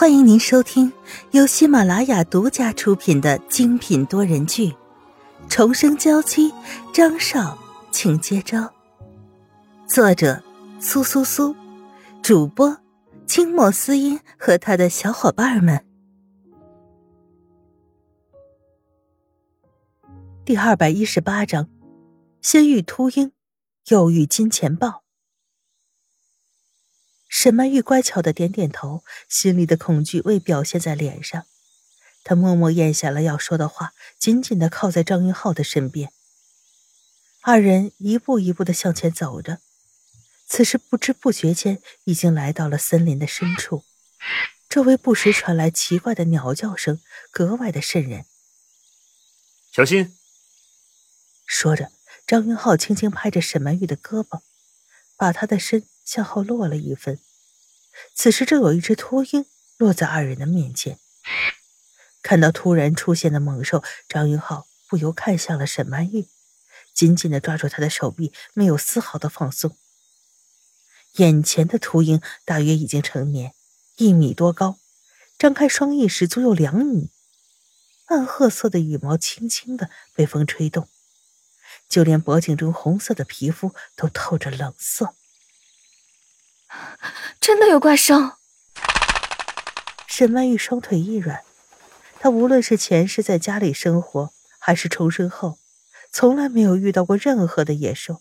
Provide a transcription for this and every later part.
欢迎您收听由喜马拉雅独家出品的精品多人剧《重生娇妻》，张少，请接招。作者：苏苏苏，主播：清末思音和他的小伙伴们。第二百一十八章：先遇秃鹰，又遇金钱豹。沈曼玉乖巧的点点头，心里的恐惧未表现在脸上。她默默咽下了要说的话，紧紧的靠在张云浩的身边。二人一步一步的向前走着，此时不知不觉间已经来到了森林的深处，周围不时传来奇怪的鸟叫声，格外的瘆人。小心！说着，张云浩轻轻拍着沈曼玉的胳膊，把她的身。向后落了一分，此时正有一只秃鹰落在二人的面前。看到突然出现的猛兽，张云浩不由看向了沈曼玉，紧紧的抓住她的手臂，没有丝毫的放松。眼前的秃鹰大约已经成年，一米多高，张开双翼时足有两米，暗褐色的羽毛轻轻的被风吹动，就连脖颈中红色的皮肤都透着冷色。真的有怪兽！沈曼玉双腿一软，她无论是前世在家里生活，还是重生后，从来没有遇到过任何的野兽。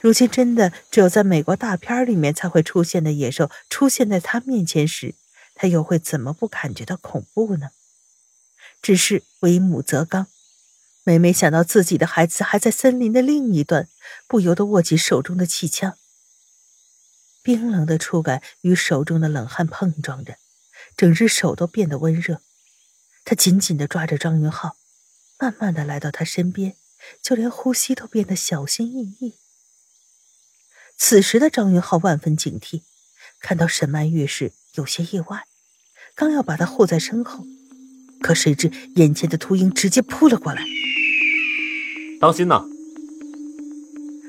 如今真的只有在美国大片里面才会出现的野兽出现在她面前时，她又会怎么不感觉到恐怖呢？只是为母则刚，每每想到自己的孩子还在森林的另一端，不由得握紧手中的气枪。冰冷的触感与手中的冷汗碰撞着，整只手都变得温热。他紧紧地抓着张云浩，慢慢地来到他身边，就连呼吸都变得小心翼翼。此时的张云浩万分警惕，看到沈曼玉时有些意外，刚要把她护在身后，可谁知眼前的秃鹰直接扑了过来。当心呐！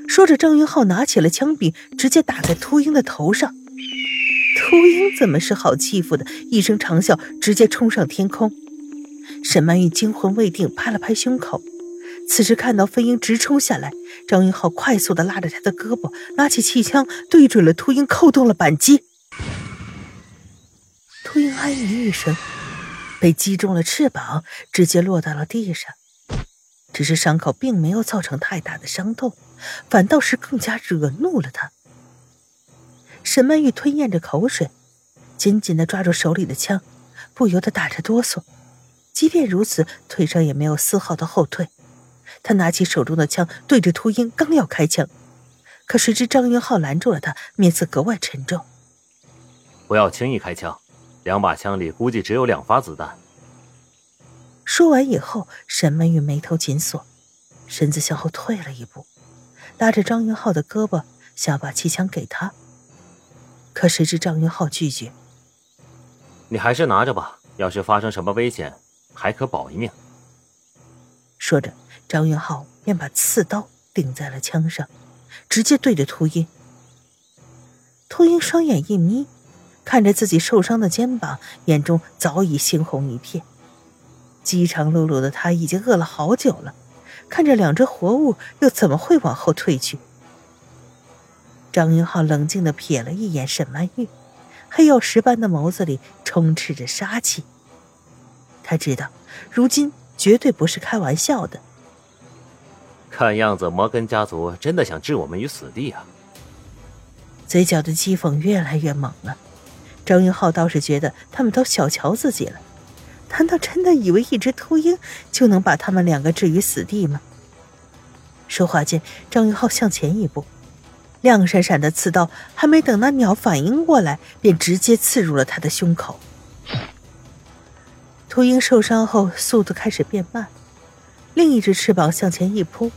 说着，张云浩拿起了枪柄，直接打在秃鹰的头上。秃鹰怎么是好欺负的？一声长啸，直接冲上天空。沈曼玉惊魂未定，拍了拍胸口。此时看到飞鹰直冲下来，张云浩快速的拉着他的胳膊，拿起气枪对准了秃鹰，扣动了扳机。秃鹰哎鸣一声，被击中了翅膀，直接落到了地上。只是伤口并没有造成太大的伤痛。反倒是更加惹怒了他。沈曼玉吞咽着口水，紧紧的抓住手里的枪，不由得打着哆嗦。即便如此，腿上也没有丝毫的后退。他拿起手中的枪，对着秃鹰刚要开枪，可谁知张云浩拦住了他，面色格外沉重：“不要轻易开枪，两把枪里估计只有两发子弹。”说完以后，沈曼玉眉头紧锁，身子向后退了一步。拉着张云浩的胳膊，想把气枪给他，可谁知张云浩拒绝。你还是拿着吧，要是发生什么危险，还可保一命。说着，张云浩便把刺刀顶在了枪上，直接对着秃鹰。秃鹰双眼一眯，看着自己受伤的肩膀，眼中早已猩红一片。饥肠辘辘的他已经饿了好久了。看着两只活物，又怎么会往后退去？张云浩冷静的瞥了一眼沈曼玉，黑曜石般的眸子里充斥着杀气。他知道，如今绝对不是开玩笑的。看样子摩根家族真的想置我们于死地啊！嘴角的讥讽越来越猛了。张云浩倒是觉得他们都小瞧自己了。难道真的以为一只秃鹰就能把他们两个置于死地吗？说话间，张云浩向前一步，亮闪闪的刺刀还没等那鸟反应过来，便直接刺入了他的胸口。秃鹰受伤后速度开始变慢，另一只翅膀向前一扑，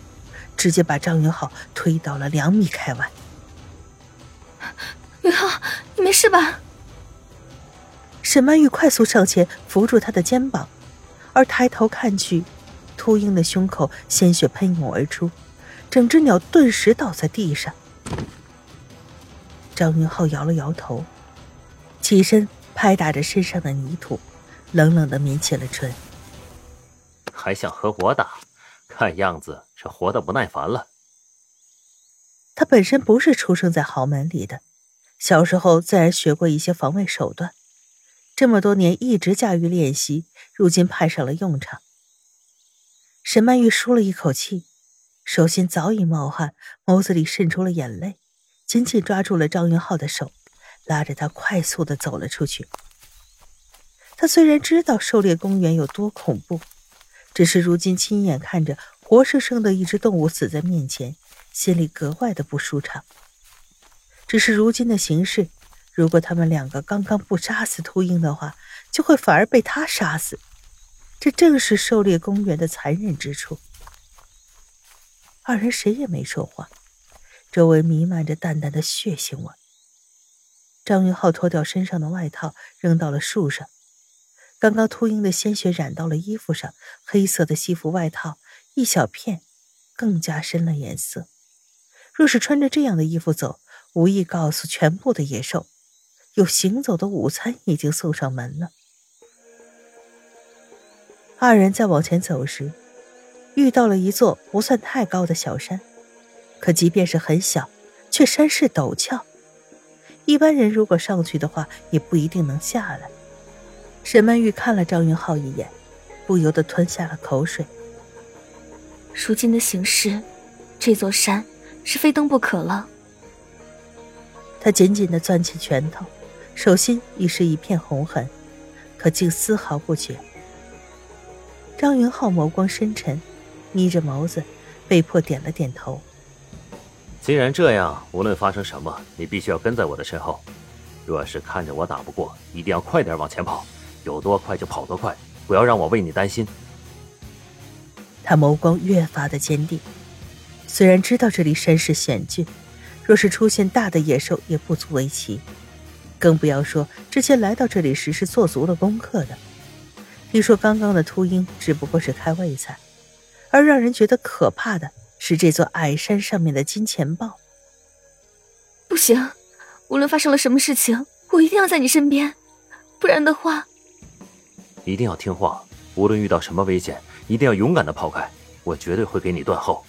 直接把张云浩推到了两米开外。云浩，你没事吧？沈曼玉快速上前扶住他的肩膀，而抬头看去，秃鹰的胸口鲜血喷涌而出，整只鸟顿时倒在地上。张云浩摇了摇头，起身拍打着身上的泥土，冷冷的抿起了唇。还想和我打？看样子是活得不耐烦了。他本身不是出生在豪门里的，小时候自然学过一些防卫手段，这么多年一直驾驭练习，如今派上了用场。沈曼玉舒了一口气，手心早已冒汗，眸子里渗出了眼泪，紧紧抓住了张云浩的手，拉着他快速的走了出去。他虽然知道狩猎公园有多恐怖。只是如今亲眼看着活生生的一只动物死在面前，心里格外的不舒畅。只是如今的形势，如果他们两个刚刚不杀死秃鹰的话，就会反而被他杀死。这正是狩猎公园的残忍之处。二人谁也没说话，周围弥漫着淡淡的血腥味。张云浩脱掉身上的外套，扔到了树上。刚刚秃鹰的鲜血染到了衣服上，黑色的西服外套一小片，更加深了颜色。若是穿着这样的衣服走，无意告诉全部的野兽，有行走的午餐已经送上门了。二人在往前走时，遇到了一座不算太高的小山，可即便是很小，却山势陡峭，一般人如果上去的话，也不一定能下来。沈曼玉看了张云浩一眼，不由得吞下了口水。如今的形势，这座山是非登不可了。他紧紧的攥起拳头，手心已是一片红痕，可竟丝毫不觉。张云浩眸光深沉，眯着眸子，被迫点了点头。既然这样，无论发生什么，你必须要跟在我的身后。若是看着我打不过，一定要快点往前跑。有多快就跑多快，不要让我为你担心。他眸光越发的坚定，虽然知道这里山势险峻，若是出现大的野兽也不足为奇，更不要说之前来到这里时是做足了功课的。听说刚刚的秃鹰只不过是开胃菜，而让人觉得可怕的是这座矮山上面的金钱豹。不行，无论发生了什么事情，我一定要在你身边，不然的话。一定要听话，无论遇到什么危险，一定要勇敢的抛开，我绝对会给你断后。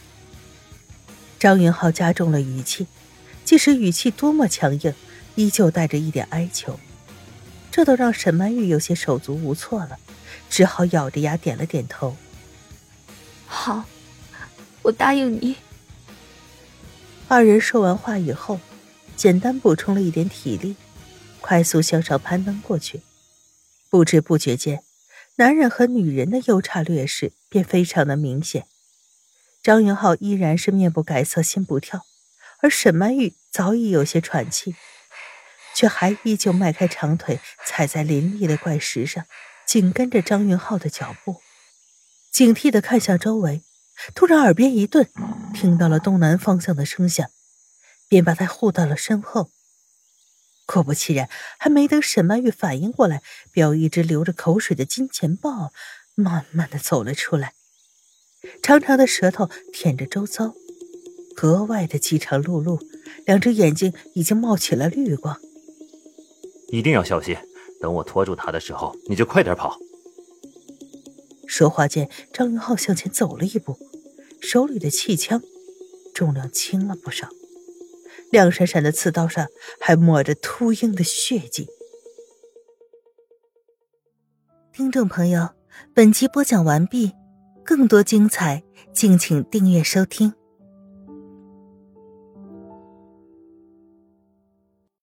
张云浩加重了语气，即使语气多么强硬，依旧带着一点哀求，这都让沈曼玉有些手足无措了，只好咬着牙点了点头。好，我答应你。二人说完话以后，简单补充了一点体力，快速向上攀登过去。不知不觉间，男人和女人的优差劣势便非常的明显。张云浩依然是面不改色心不跳，而沈曼玉早已有些喘气，却还依旧迈开长腿踩在林立的怪石上，紧跟着张云浩的脚步，警惕的看向周围。突然耳边一顿，听到了东南方向的声响，便把他护到了身后。果不其然，还没等沈曼玉反应过来，便有一只流着口水的金钱豹慢慢的走了出来，长长的舌头舔着周遭，格外的饥肠辘辘，两只眼睛已经冒起了绿光。一定要小心，等我拖住他的时候，你就快点跑。说话间，张云浩向前走了一步，手里的气枪重量轻了不少。亮闪闪的刺刀上还抹着秃鹰的血迹。听众朋友，本集播讲完毕，更多精彩，敬请订阅收听。